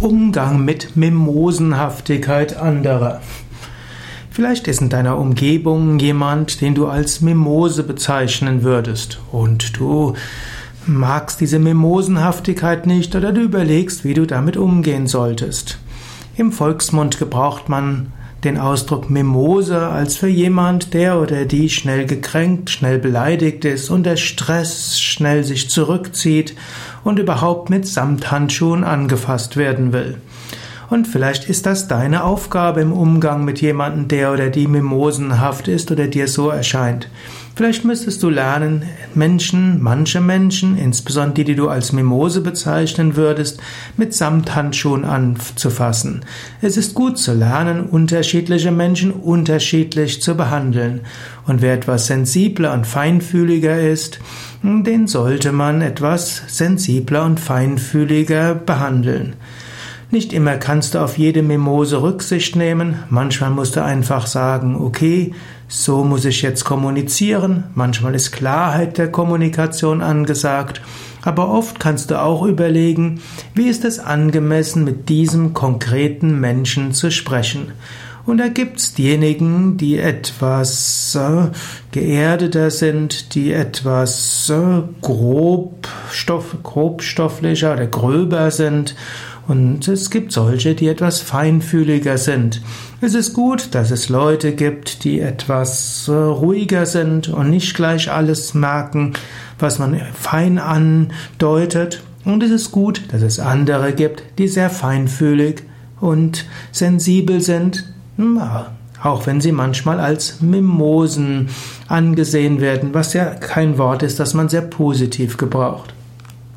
Umgang mit Mimosenhaftigkeit anderer. Vielleicht ist in deiner Umgebung jemand, den du als Mimose bezeichnen würdest und du magst diese Mimosenhaftigkeit nicht oder du überlegst, wie du damit umgehen solltest. Im Volksmund gebraucht man den Ausdruck Mimose als für jemand, der oder die schnell gekränkt, schnell beleidigt ist, unter Stress schnell sich zurückzieht und überhaupt mit Samthandschuhen angefasst werden will. Und vielleicht ist das deine Aufgabe im Umgang mit jemandem, der oder die mimosenhaft ist oder dir so erscheint. Vielleicht müsstest du lernen, Menschen, manche Menschen, insbesondere die, die du als Mimose bezeichnen würdest, mit Samthandschuhen anzufassen. Es ist gut zu lernen, unterschiedliche Menschen unterschiedlich zu behandeln. Und wer etwas sensibler und feinfühliger ist, den sollte man etwas sensibler und feinfühliger behandeln. Nicht immer kannst du auf jede Mimose Rücksicht nehmen, manchmal musst du einfach sagen, okay, so muss ich jetzt kommunizieren, manchmal ist Klarheit der Kommunikation angesagt, aber oft kannst du auch überlegen, wie ist es angemessen, mit diesem konkreten Menschen zu sprechen. Und da gibt's diejenigen, die etwas äh, geerdeter sind, die etwas äh, grobstoff, grobstofflicher oder gröber sind und es gibt solche, die etwas feinfühliger sind. Es ist gut, dass es Leute gibt, die etwas äh, ruhiger sind und nicht gleich alles merken, was man fein andeutet. Und es ist gut, dass es andere gibt, die sehr feinfühlig und sensibel sind, auch wenn sie manchmal als Mimosen angesehen werden, was ja kein Wort ist, das man sehr positiv gebraucht.